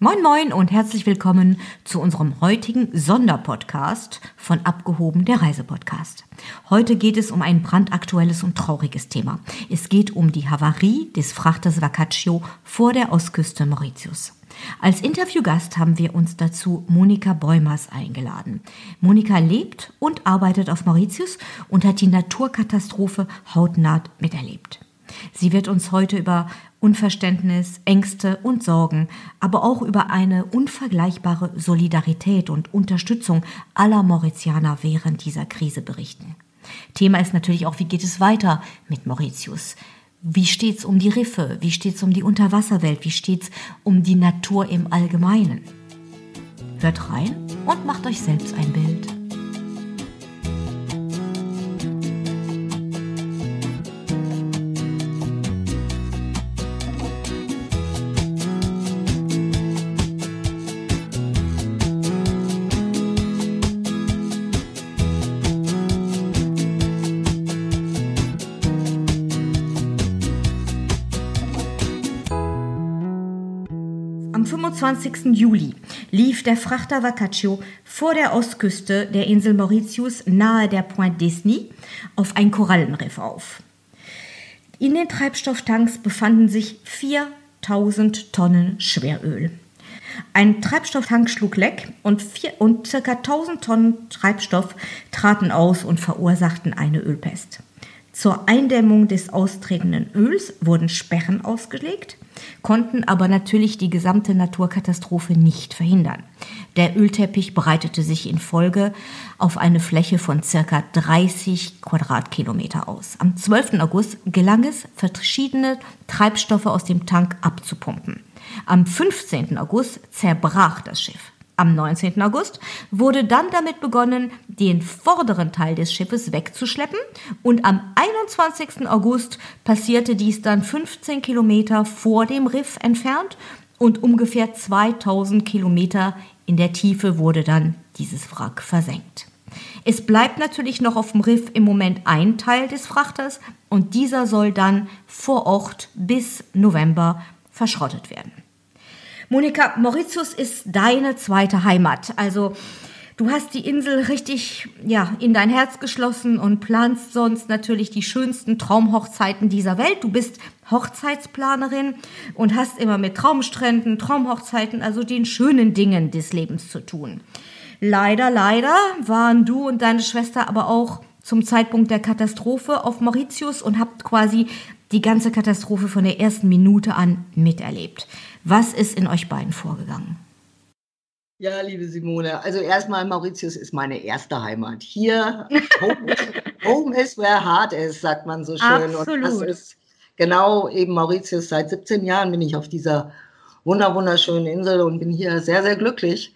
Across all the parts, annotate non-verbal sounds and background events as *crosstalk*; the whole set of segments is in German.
Moin Moin und herzlich willkommen zu unserem heutigen Sonderpodcast von Abgehoben der Reisepodcast. Heute geht es um ein brandaktuelles und trauriges Thema. Es geht um die Havarie des Frachters Vacaccio vor der Ostküste Mauritius. Als Interviewgast haben wir uns dazu Monika Bäumers eingeladen. Monika lebt und arbeitet auf Mauritius und hat die Naturkatastrophe hautnah miterlebt. Sie wird uns heute über Unverständnis, Ängste und Sorgen, aber auch über eine unvergleichbare Solidarität und Unterstützung aller Mauritianer während dieser Krise berichten. Thema ist natürlich auch, wie geht es weiter mit Mauritius? Wie steht's um die Riffe? Wie steht's um die Unterwasserwelt? Wie steht's um die Natur im Allgemeinen? Hört rein und macht euch selbst ein Bild. 25. Juli lief der Frachter Vacaccio vor der Ostküste der Insel Mauritius nahe der Pointe Disney auf ein Korallenriff auf. In den Treibstofftanks befanden sich 4000 Tonnen Schweröl. Ein Treibstofftank schlug leck und, vier, und ca. 1000 Tonnen Treibstoff traten aus und verursachten eine Ölpest. Zur Eindämmung des austretenden Öls wurden Sperren ausgelegt, konnten aber natürlich die gesamte Naturkatastrophe nicht verhindern. Der Ölteppich breitete sich in Folge auf eine Fläche von circa 30 Quadratkilometer aus. Am 12. August gelang es, verschiedene Treibstoffe aus dem Tank abzupumpen. Am 15. August zerbrach das Schiff. Am 19. August wurde dann damit begonnen, den vorderen Teil des Schiffes wegzuschleppen und am 21. August passierte dies dann 15 Kilometer vor dem Riff entfernt und ungefähr 2000 Kilometer in der Tiefe wurde dann dieses Wrack versenkt. Es bleibt natürlich noch auf dem Riff im Moment ein Teil des Frachters und dieser soll dann vor Ort bis November verschrottet werden. Monika, Mauritius ist deine zweite Heimat. Also du hast die Insel richtig ja, in dein Herz geschlossen und planst sonst natürlich die schönsten Traumhochzeiten dieser Welt. Du bist Hochzeitsplanerin und hast immer mit Traumstränden, Traumhochzeiten, also den schönen Dingen des Lebens zu tun. Leider, leider waren du und deine Schwester aber auch zum Zeitpunkt der Katastrophe auf Mauritius und habt quasi die ganze Katastrophe von der ersten Minute an miterlebt. Was ist in euch beiden vorgegangen? Ja, liebe Simone, also erstmal Mauritius ist meine erste Heimat. Hier, home, *laughs* home is where heart is, sagt man so schön. Absolut. Und das ist genau eben Mauritius. Seit 17 Jahren bin ich auf dieser wunder wunderschönen Insel und bin hier sehr, sehr glücklich.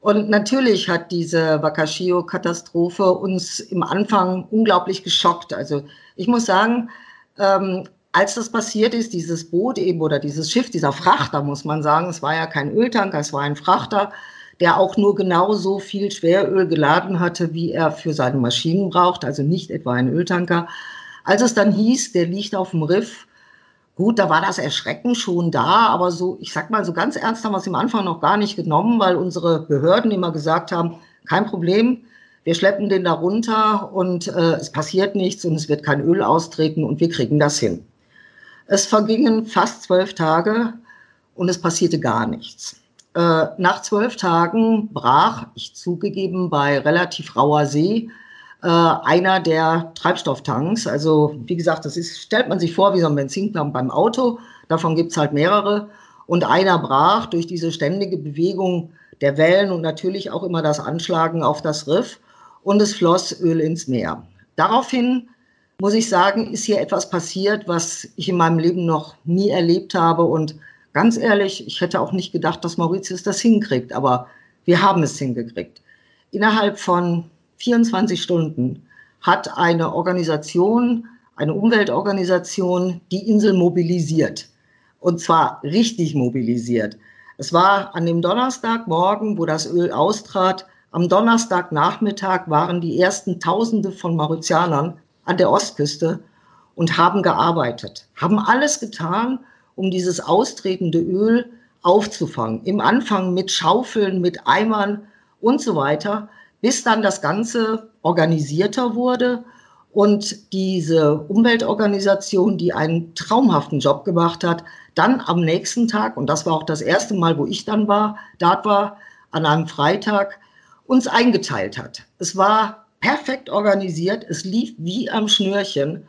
Und natürlich hat diese Wakashio-Katastrophe uns im Anfang unglaublich geschockt. Also ich muss sagen, ähm, als das passiert ist, dieses Boot eben oder dieses Schiff, dieser Frachter, muss man sagen, es war ja kein Öltanker, es war ein Frachter, der auch nur genauso viel Schweröl geladen hatte, wie er für seine Maschinen braucht, also nicht etwa ein Öltanker. Als es dann hieß, der liegt auf dem Riff, gut, da war das Erschrecken schon da, aber so, ich sag mal, so ganz ernst haben wir es im Anfang noch gar nicht genommen, weil unsere Behörden immer gesagt haben, kein Problem, wir schleppen den da runter und äh, es passiert nichts und es wird kein Öl austreten und wir kriegen das hin. Es vergingen fast zwölf Tage und es passierte gar nichts. Äh, nach zwölf Tagen brach, ich zugegeben, bei relativ rauer See, äh, einer der Treibstofftanks. Also wie gesagt, das ist, stellt man sich vor wie so ein Benzinpump beim Auto. Davon gibt's halt mehrere. Und einer brach durch diese ständige Bewegung der Wellen und natürlich auch immer das Anschlagen auf das Riff und es floss Öl ins Meer. Daraufhin muss ich sagen, ist hier etwas passiert, was ich in meinem Leben noch nie erlebt habe. Und ganz ehrlich, ich hätte auch nicht gedacht, dass Mauritius das hinkriegt, aber wir haben es hingekriegt. Innerhalb von 24 Stunden hat eine Organisation, eine Umweltorganisation die Insel mobilisiert. Und zwar richtig mobilisiert. Es war an dem Donnerstagmorgen, wo das Öl austrat. Am Donnerstagnachmittag waren die ersten Tausende von Mauritianern an der Ostküste und haben gearbeitet, haben alles getan, um dieses austretende Öl aufzufangen. Im Anfang mit Schaufeln, mit Eimern und so weiter, bis dann das Ganze organisierter wurde und diese Umweltorganisation, die einen traumhaften Job gemacht hat, dann am nächsten Tag, und das war auch das erste Mal, wo ich dann war, dort war, an einem Freitag, uns eingeteilt hat. Es war perfekt organisiert, es lief wie am Schnürchen.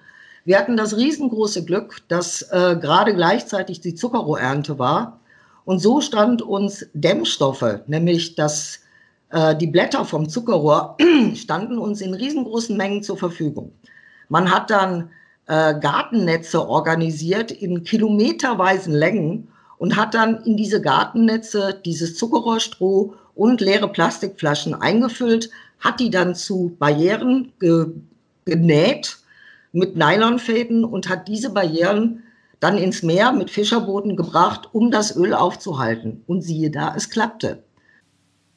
Wir hatten das riesengroße Glück, dass äh, gerade gleichzeitig die Zuckerrohrernte war. Und so stand uns Dämmstoffe, nämlich das, äh, die Blätter vom Zuckerrohr, *clears throat* standen uns in riesengroßen Mengen zur Verfügung. Man hat dann äh, Gartennetze organisiert in kilometerweisen Längen und hat dann in diese Gartennetze dieses Zuckerrohrstroh und leere Plastikflaschen eingefüllt, hat die dann zu Barrieren ge genäht mit Nylonfäden und hat diese Barrieren dann ins Meer mit Fischerbooten gebracht, um das Öl aufzuhalten. Und siehe da, es klappte.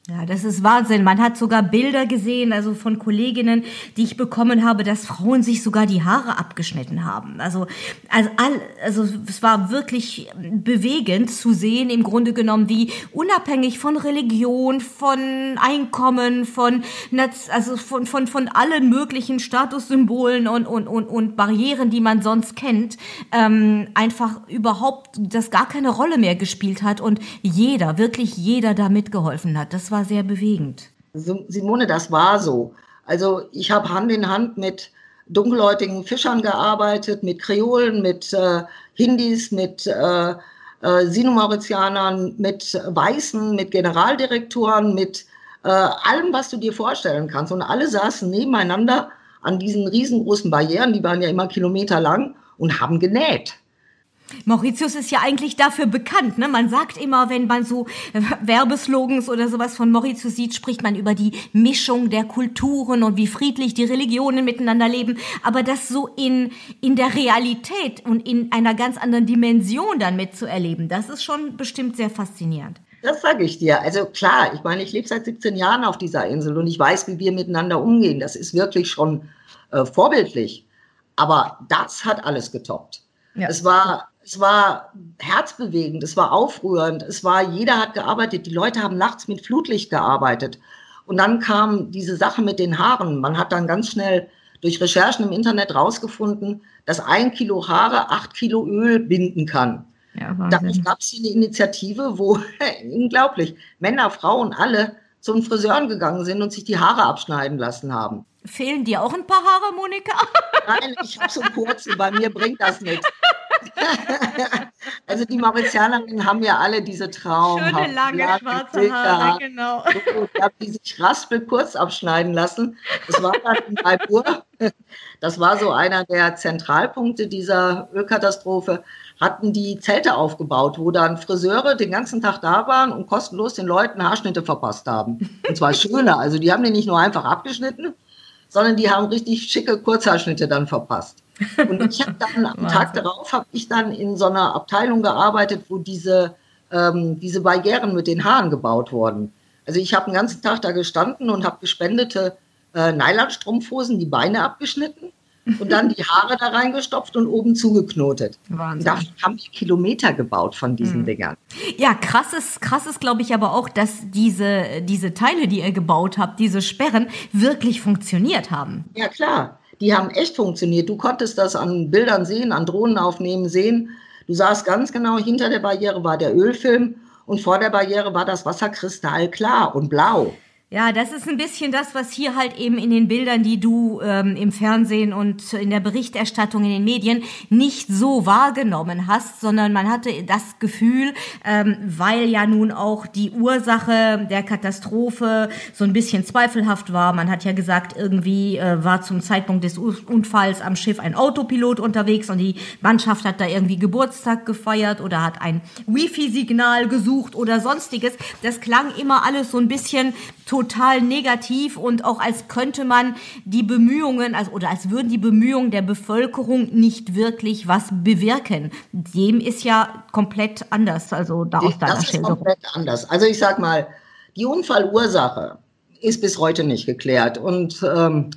Ja, das ist Wahnsinn. Man hat sogar Bilder gesehen, also von Kolleginnen, die ich bekommen habe, dass Frauen sich sogar die Haare abgeschnitten haben. Also, also, all, also es war wirklich bewegend zu sehen, im Grunde genommen, wie unabhängig von Religion, von Einkommen, von, also von, von, von allen möglichen Statussymbolen und, und, und, und Barrieren, die man sonst kennt, ähm, einfach überhaupt das gar keine Rolle mehr gespielt hat und jeder, wirklich jeder da mitgeholfen hat. Das war war sehr bewegend. Simone, das war so. Also ich habe Hand in Hand mit dunkelhäutigen Fischern gearbeitet, mit Kreolen, mit äh, Hindis, mit äh, äh, Sino-Mauritianern, mit Weißen, mit Generaldirektoren, mit äh, allem, was du dir vorstellen kannst. Und alle saßen nebeneinander an diesen riesengroßen Barrieren, die waren ja immer Kilometer lang und haben genäht. Mauritius ist ja eigentlich dafür bekannt. Ne? Man sagt immer, wenn man so äh, Werbeslogans oder sowas von Mauritius sieht, spricht man über die Mischung der Kulturen und wie friedlich die Religionen miteinander leben. Aber das so in, in der Realität und in einer ganz anderen Dimension dann mitzuerleben, das ist schon bestimmt sehr faszinierend. Das sage ich dir. Also klar, ich meine, ich lebe seit 17 Jahren auf dieser Insel und ich weiß, wie wir miteinander umgehen. Das ist wirklich schon äh, vorbildlich. Aber das hat alles getoppt. Ja. Es war es war herzbewegend, es war aufrührend, es war, jeder hat gearbeitet, die Leute haben nachts mit Flutlicht gearbeitet. Und dann kam diese Sache mit den Haaren. Man hat dann ganz schnell durch Recherchen im Internet rausgefunden, dass ein Kilo Haare acht Kilo Öl binden kann. Ja, Darauf gab es eine Initiative, wo, *laughs* unglaublich, Männer, Frauen, alle zum Friseuren gegangen sind und sich die Haare abschneiden lassen haben. Fehlen dir auch ein paar Haare, Monika? *laughs* Nein, ich habe so kurze, bei mir bringt das nichts. *laughs* also die Mauritianerinnen haben ja alle diese Traum. Schöne, lange, schwarze Haare, genau. So, die sich raspel kurz abschneiden lassen. Das war dann in Balbur. Das war so einer der Zentralpunkte dieser Ölkatastrophe. Hatten die Zelte aufgebaut, wo dann Friseure den ganzen Tag da waren und kostenlos den Leuten Haarschnitte verpasst haben. Und zwar schöne. Also die haben den nicht nur einfach abgeschnitten, sondern die haben richtig schicke Kurzhaarschnitte dann verpasst. Und ich habe dann am *laughs* Tag darauf habe ich dann in so einer Abteilung gearbeitet, wo diese ähm, diese Barrieren mit den Haaren gebaut wurden. Also ich habe den ganzen Tag da gestanden und habe gespendete äh, Nylonstrumpfhosen, die Beine abgeschnitten und dann die Haare da reingestopft und oben zugeknotet. Wahnsinn. Dafür haben wir Kilometer gebaut von diesen mhm. Dingern. Ja, krass ist, krass ist glaube ich aber auch, dass diese, diese Teile, die ihr gebaut habt, diese Sperren, wirklich funktioniert haben. Ja, klar die haben echt funktioniert. Du konntest das an Bildern sehen, an Drohnenaufnehmen sehen. Du sahst ganz genau, hinter der Barriere war der Ölfilm und vor der Barriere war das Wasser kristallklar und blau. Ja, das ist ein bisschen das, was hier halt eben in den Bildern, die du ähm, im Fernsehen und in der Berichterstattung in den Medien nicht so wahrgenommen hast, sondern man hatte das Gefühl, ähm, weil ja nun auch die Ursache der Katastrophe so ein bisschen zweifelhaft war. Man hat ja gesagt, irgendwie äh, war zum Zeitpunkt des Unfalls am Schiff ein Autopilot unterwegs und die Mannschaft hat da irgendwie Geburtstag gefeiert oder hat ein Wifi-Signal gesucht oder sonstiges. Das klang immer alles so ein bisschen total negativ und auch als könnte man die Bemühungen, also, oder als würden die Bemühungen der Bevölkerung nicht wirklich was bewirken. Dem ist ja komplett anders, also da aus deiner Das ist komplett anders. Also ich sag mal, die Unfallursache ist bis heute nicht geklärt und ähm,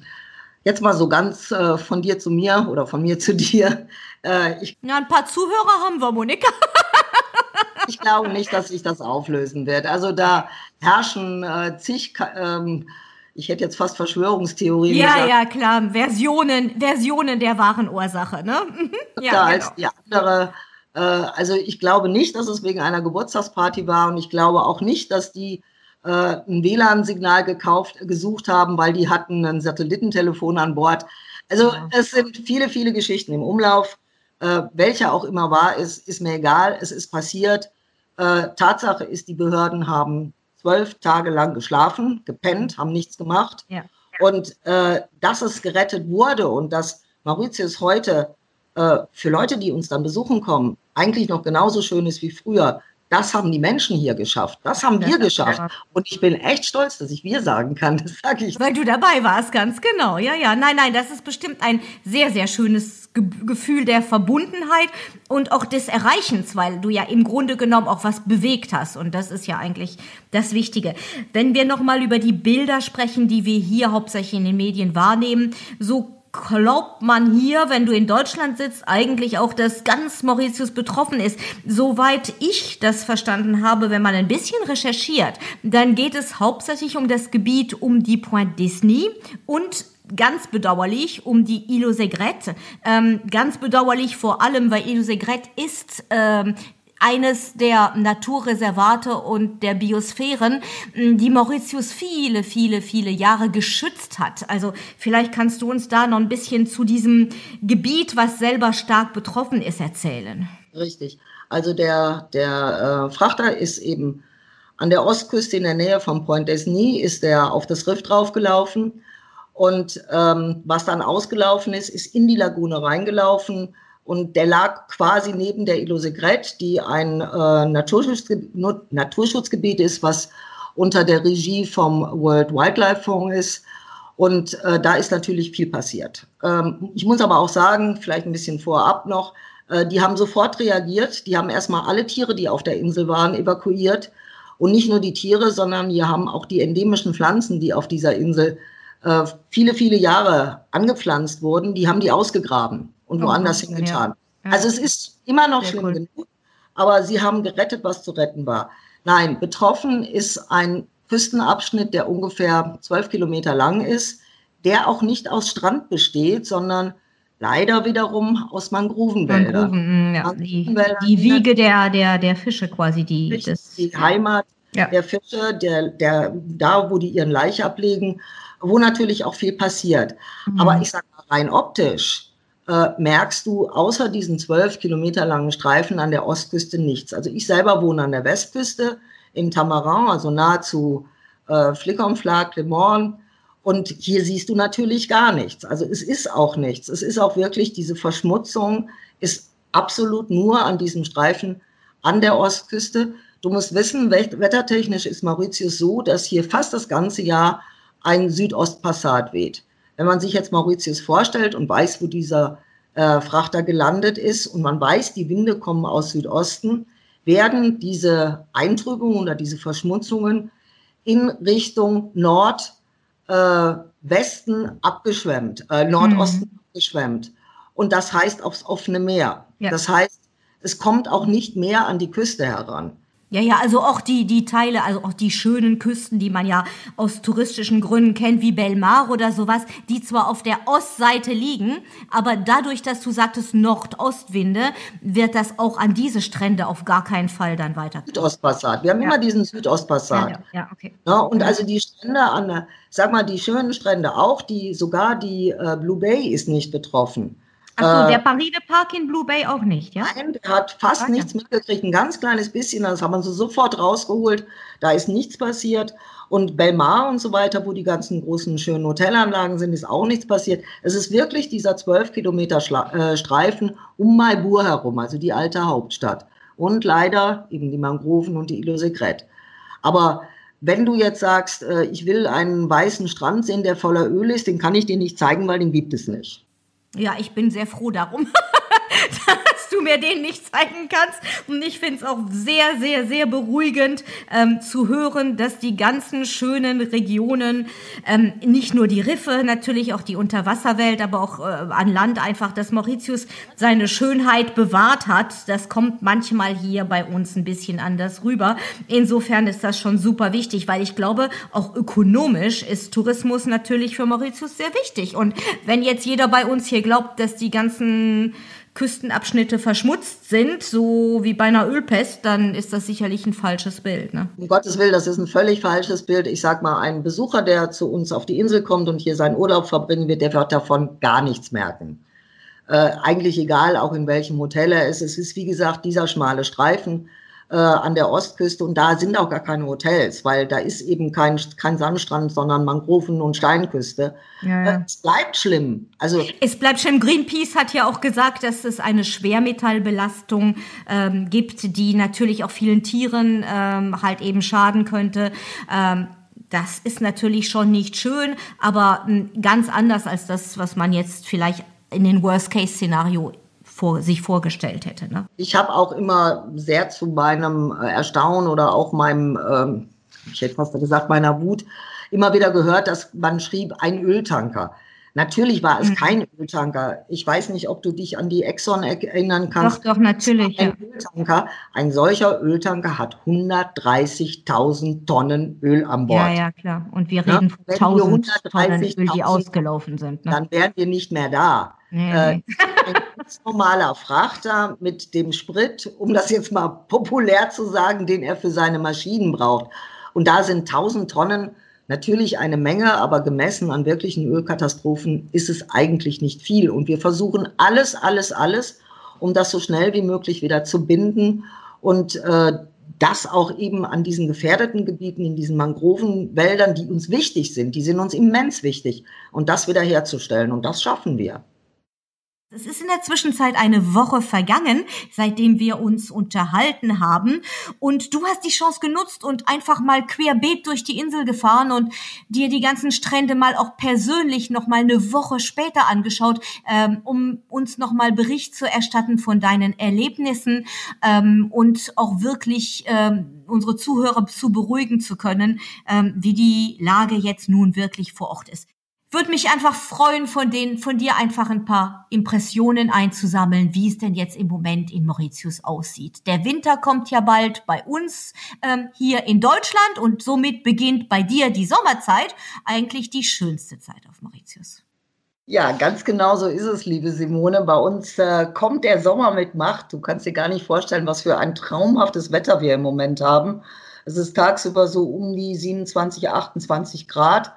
Jetzt mal so ganz äh, von dir zu mir oder von mir zu *laughs* dir. Äh, ich ja, ein paar Zuhörer haben wir, Monika. *laughs* ich glaube nicht, dass sich das auflösen wird. Also da herrschen äh, zig, ähm, ich hätte jetzt fast Verschwörungstheorien ja, gesagt. Ja, klar, Versionen, Versionen der wahren Ursache, ne? Mhm. ja, da genau. als die andere. Äh, also ich glaube nicht, dass es wegen einer Geburtstagsparty war und ich glaube auch nicht, dass die äh, ein WLAN-Signal gekauft, gesucht haben, weil die hatten ein Satellitentelefon an Bord. Also ja. es sind viele, viele Geschichten im Umlauf. Äh, welcher auch immer war, ist, ist mir egal. Es ist passiert. Äh, Tatsache ist, die Behörden haben zwölf Tage lang geschlafen, gepennt, haben nichts gemacht. Ja. Und äh, dass es gerettet wurde und dass Mauritius heute äh, für Leute, die uns dann besuchen kommen, eigentlich noch genauso schön ist wie früher, das haben die Menschen hier geschafft. Das haben wir geschafft. Und ich bin echt stolz, dass ich wir sagen kann. *laughs* Das sage ich. Weil du dabei warst, ganz genau. Ja, ja. Nein, nein, das ist bestimmt ein sehr, sehr schönes Ge Gefühl der Verbundenheit und auch des Erreichens, weil du ja im Grunde genommen auch was bewegt hast. Und das ist ja eigentlich das Wichtige. Wenn wir nochmal über die Bilder sprechen, die wir hier hauptsächlich in den Medien wahrnehmen, so glaubt man hier, wenn du in Deutschland sitzt, eigentlich auch, dass ganz Mauritius betroffen ist. Soweit ich das verstanden habe, wenn man ein bisschen recherchiert, dann geht es hauptsächlich um das Gebiet um die Point Disney und ganz bedauerlich um die Île Segrette. Ähm, ganz bedauerlich vor allem, weil Île Segrette ist ähm, eines der Naturreservate und der Biosphären, die Mauritius viele, viele, viele Jahre geschützt hat. Also vielleicht kannst du uns da noch ein bisschen zu diesem Gebiet, was selber stark betroffen ist, erzählen. Richtig. Also der, der äh, Frachter ist eben an der Ostküste in der Nähe von Point Desny, ist er auf das Riff draufgelaufen. Und ähm, was dann ausgelaufen ist, ist in die Lagune reingelaufen und der lag quasi neben der Ile Segret, die ein äh, Naturschutzgebiet, Naturschutzgebiet ist, was unter der Regie vom World Wildlife Fonds ist. Und äh, da ist natürlich viel passiert. Ähm, ich muss aber auch sagen, vielleicht ein bisschen vorab noch, äh, die haben sofort reagiert. Die haben erstmal alle Tiere, die auf der Insel waren, evakuiert. Und nicht nur die Tiere, sondern die haben auch die endemischen Pflanzen, die auf dieser Insel äh, viele, viele Jahre angepflanzt wurden, die haben die ausgegraben und woanders oh, hingetan. Ja. Also es ist immer noch Sehr schlimm cool. genug, aber sie haben gerettet, was zu retten war. Nein, betroffen ist ein Küstenabschnitt, der ungefähr zwölf Kilometer lang ist, der auch nicht aus Strand besteht, sondern leider wiederum aus Mangrovenwäldern. Mangroven, ja. die, die, Wiege der, der, der Fische quasi, die, das, die Heimat ja. der Fische, der, der, da, wo die ihren Laich ablegen, wo natürlich auch viel passiert. Mhm. Aber ich sage mal rein optisch, äh, merkst du außer diesen zwölf Kilometer langen Streifen an der Ostküste nichts. Also ich selber wohne an der Westküste in Tamarin, also nahezu äh, Flickenflag, Le Morne. Und hier siehst du natürlich gar nichts. Also es ist auch nichts. Es ist auch wirklich diese Verschmutzung ist absolut nur an diesem Streifen an der Ostküste. Du musst wissen, wettertechnisch ist Mauritius so, dass hier fast das ganze Jahr ein Südostpassat weht. Wenn man sich jetzt Mauritius vorstellt und weiß, wo dieser äh, Frachter gelandet ist und man weiß, die Winde kommen aus Südosten, werden diese Eintrübungen oder diese Verschmutzungen in Richtung Nordwesten äh, abgeschwemmt, äh, Nordosten mhm. abgeschwemmt. Und das heißt aufs offene Meer. Ja. Das heißt, es kommt auch nicht mehr an die Küste heran. Ja, ja, also auch die, die Teile, also auch die schönen Küsten, die man ja aus touristischen Gründen kennt, wie Belmar oder sowas, die zwar auf der Ostseite liegen, aber dadurch, dass du sagtest Nordostwinde, wird das auch an diese Strände auf gar keinen Fall dann weiter. Südostpassat. Wir haben ja. immer diesen Südostpassat. Ja, ja, ja okay. Ja, und also die Strände an der, sag mal, die schönen Strände auch, die, sogar die äh, Blue Bay ist nicht betroffen. Achso, der Paride Park in Blue Bay auch nicht, ja? Nein, der hat fast ah, nichts mitgekriegt, ein ganz kleines bisschen, das haben wir so sofort rausgeholt, da ist nichts passiert. Und Belmar und so weiter, wo die ganzen großen schönen Hotelanlagen sind, ist auch nichts passiert. Es ist wirklich dieser 12 Kilometer Schla äh, Streifen um Maibur herum, also die alte Hauptstadt. Und leider eben die Mangroven und die Ile Secret. Aber wenn du jetzt sagst, äh, ich will einen weißen Strand sehen, der voller Öl ist, den kann ich dir nicht zeigen, weil den gibt es nicht. Ja, ich bin sehr froh darum. *laughs* *laughs* du mir den nicht zeigen kannst. Und ich finde es auch sehr, sehr, sehr beruhigend ähm, zu hören, dass die ganzen schönen Regionen, ähm, nicht nur die Riffe, natürlich auch die Unterwasserwelt, aber auch äh, an Land einfach, dass Mauritius seine Schönheit bewahrt hat. Das kommt manchmal hier bei uns ein bisschen anders rüber. Insofern ist das schon super wichtig, weil ich glaube, auch ökonomisch ist Tourismus natürlich für Mauritius sehr wichtig. Und wenn jetzt jeder bei uns hier glaubt, dass die ganzen Küstenabschnitte verschmutzt sind, so wie bei einer Ölpest, dann ist das sicherlich ein falsches Bild. Ne? Um Gottes Willen, das ist ein völlig falsches Bild. Ich sag mal, ein Besucher, der zu uns auf die Insel kommt und hier seinen Urlaub verbringen wird, der wird davon gar nichts merken. Äh, eigentlich egal, auch in welchem Hotel er ist. Es ist, wie gesagt, dieser schmale Streifen äh, an der Ostküste und da sind auch gar keine Hotels, weil da ist eben kein, kein Sandstrand, sondern Mangroven und Steinküste. Ja, ja. Es bleibt schlimm. Also es bleibt schlimm. Greenpeace hat ja auch gesagt, dass es eine Schwermetallbelastung ähm, gibt, die natürlich auch vielen Tieren ähm, halt eben schaden könnte. Ähm, das ist natürlich schon nicht schön, aber ganz anders als das, was man jetzt vielleicht in den Worst-Case-Szenario vor, sich vorgestellt hätte. Ne? Ich habe auch immer sehr zu meinem Erstaunen oder auch meinem, ähm, ich hätte fast gesagt, meiner Wut immer wieder gehört, dass man schrieb, ein Öltanker. Natürlich war es mhm. kein Öltanker. Ich weiß nicht, ob du dich an die Exxon erinnern kannst. Doch, doch, natürlich. Ein, ja. Öltanker, ein solcher Öltanker hat 130.000 Tonnen Öl an Bord. Ja, ja, klar. Und wir reden ja? von 1.000 Tonnen Öl, die ausgelaufen sind. Ne? Dann wären wir nicht mehr da. Nee, äh, nee. Ganz normaler Frachter mit dem Sprit, um das jetzt mal populär zu sagen, den er für seine Maschinen braucht. Und da sind 1000 Tonnen natürlich eine Menge, aber gemessen an wirklichen Ölkatastrophen ist es eigentlich nicht viel. Und wir versuchen alles, alles, alles, um das so schnell wie möglich wieder zu binden und äh, das auch eben an diesen gefährdeten Gebieten, in diesen Mangrovenwäldern, die uns wichtig sind, die sind uns immens wichtig, und das wiederherzustellen. Und das schaffen wir. Es ist in der Zwischenzeit eine Woche vergangen, seitdem wir uns unterhalten haben. Und du hast die Chance genutzt und einfach mal querbeet durch die Insel gefahren und dir die ganzen Strände mal auch persönlich noch mal eine Woche später angeschaut, ähm, um uns noch mal Bericht zu erstatten von deinen Erlebnissen ähm, und auch wirklich ähm, unsere Zuhörer zu beruhigen zu können, ähm, wie die Lage jetzt nun wirklich vor Ort ist würde mich einfach freuen, von den, von dir einfach ein paar Impressionen einzusammeln, wie es denn jetzt im Moment in Mauritius aussieht. Der Winter kommt ja bald bei uns ähm, hier in Deutschland und somit beginnt bei dir die Sommerzeit, eigentlich die schönste Zeit auf Mauritius. Ja, ganz genau so ist es, liebe Simone. Bei uns äh, kommt der Sommer mit Macht. Du kannst dir gar nicht vorstellen, was für ein traumhaftes Wetter wir im Moment haben. Es ist tagsüber so um die 27, 28 Grad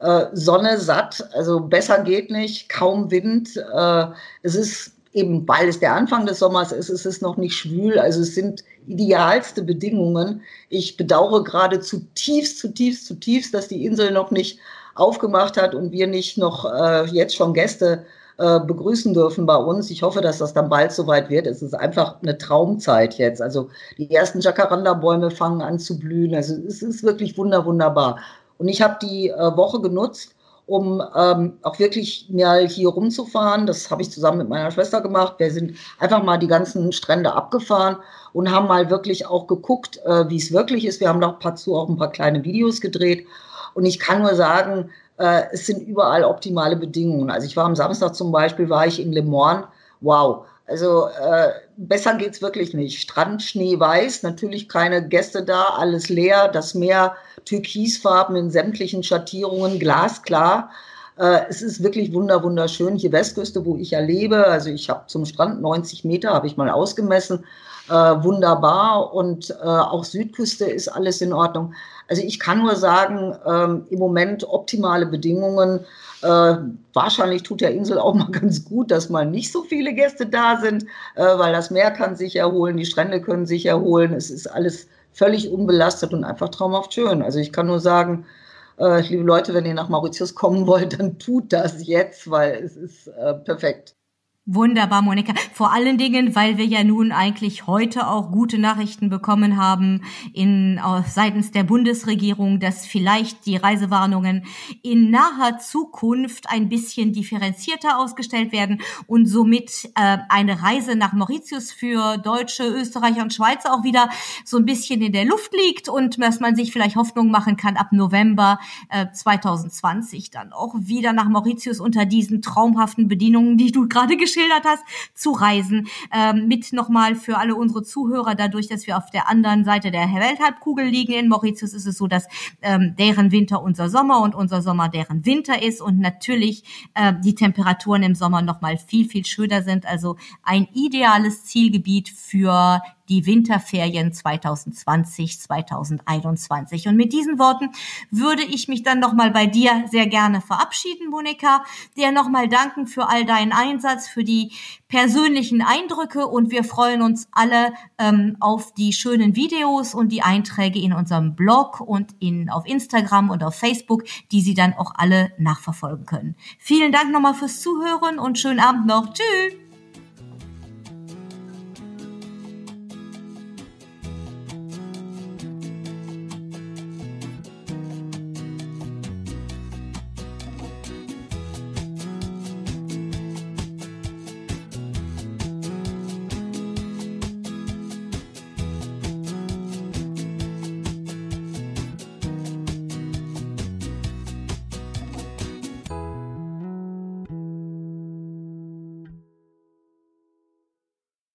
äh, Sonne satt, also besser geht nicht, kaum Wind. Äh, es ist eben, weil es der Anfang des Sommers ist, es ist noch nicht schwül, also es sind idealste Bedingungen. Ich bedauere gerade zutiefst, zutiefst, zutiefst, dass die Insel noch nicht aufgemacht hat und wir nicht noch äh, jetzt schon Gäste äh, begrüßen dürfen bei uns. Ich hoffe, dass das dann bald soweit wird. Es ist einfach eine Traumzeit jetzt. Also die ersten Jacaranda-Bäume fangen an zu blühen. Also es ist wirklich wunder, wunderbar. Und ich habe die äh, Woche genutzt, um ähm, auch wirklich mal hier rumzufahren. Das habe ich zusammen mit meiner Schwester gemacht. Wir sind einfach mal die ganzen Strände abgefahren und haben mal wirklich auch geguckt, äh, wie es wirklich ist. Wir haben noch dazu auch ein paar kleine Videos gedreht. Und ich kann nur sagen, äh, es sind überall optimale Bedingungen. Also ich war am Samstag zum Beispiel, war ich in Le Morne. Wow, also äh, besser geht's wirklich nicht. Strand, Schnee, weiß, natürlich keine Gäste da, alles leer, das Meer türkisfarben in sämtlichen Schattierungen, glasklar. Äh, es ist wirklich wunder wunderschön. Hier Westküste, wo ich ja lebe, also ich habe zum Strand 90 Meter, habe ich mal ausgemessen. Äh, wunderbar und äh, auch Südküste ist alles in Ordnung. Also ich kann nur sagen, ähm, im Moment optimale Bedingungen. Äh, wahrscheinlich tut der Insel auch *laughs* mal ganz gut, dass mal nicht so viele Gäste da sind, äh, weil das Meer kann sich erholen, die Strände können sich erholen. Es ist alles völlig unbelastet und einfach traumhaft schön. Also ich kann nur sagen, äh, liebe Leute, wenn ihr nach Mauritius kommen wollt, *laughs* dann tut das jetzt, weil es ist äh, perfekt. Wunderbar, Monika. Vor allen Dingen, weil wir ja nun eigentlich heute auch gute Nachrichten bekommen haben in, uh, seitens der Bundesregierung, dass vielleicht die Reisewarnungen in naher Zukunft ein bisschen differenzierter ausgestellt werden und somit äh, eine Reise nach Mauritius für Deutsche, Österreicher und Schweizer auch wieder so ein bisschen in der Luft liegt und dass man sich vielleicht Hoffnung machen kann, ab November äh, 2020 dann auch wieder nach Mauritius unter diesen traumhaften Bedingungen, die du gerade *laughs* geschildert geschildert hast, zu reisen. Ähm, mit nochmal für alle unsere Zuhörer, dadurch, dass wir auf der anderen Seite der Welthalbkugel liegen in Mauritius, ist es so, dass ähm, deren Winter unser Sommer und unser Sommer deren Winter ist und natürlich äh, die Temperaturen im Sommer nochmal viel, viel schöner sind. Also ein ideales Zielgebiet für die Winterferien 2020, 2021. Und mit diesen Worten würde ich mich dann nochmal bei dir sehr gerne verabschieden, Monika, dir nochmal danken für all deinen Einsatz, für die persönlichen Eindrücke und wir freuen uns alle ähm, auf die schönen Videos und die Einträge in unserem Blog und in, auf Instagram und auf Facebook, die Sie dann auch alle nachverfolgen können. Vielen Dank nochmal fürs Zuhören und schönen Abend noch. Tschüss!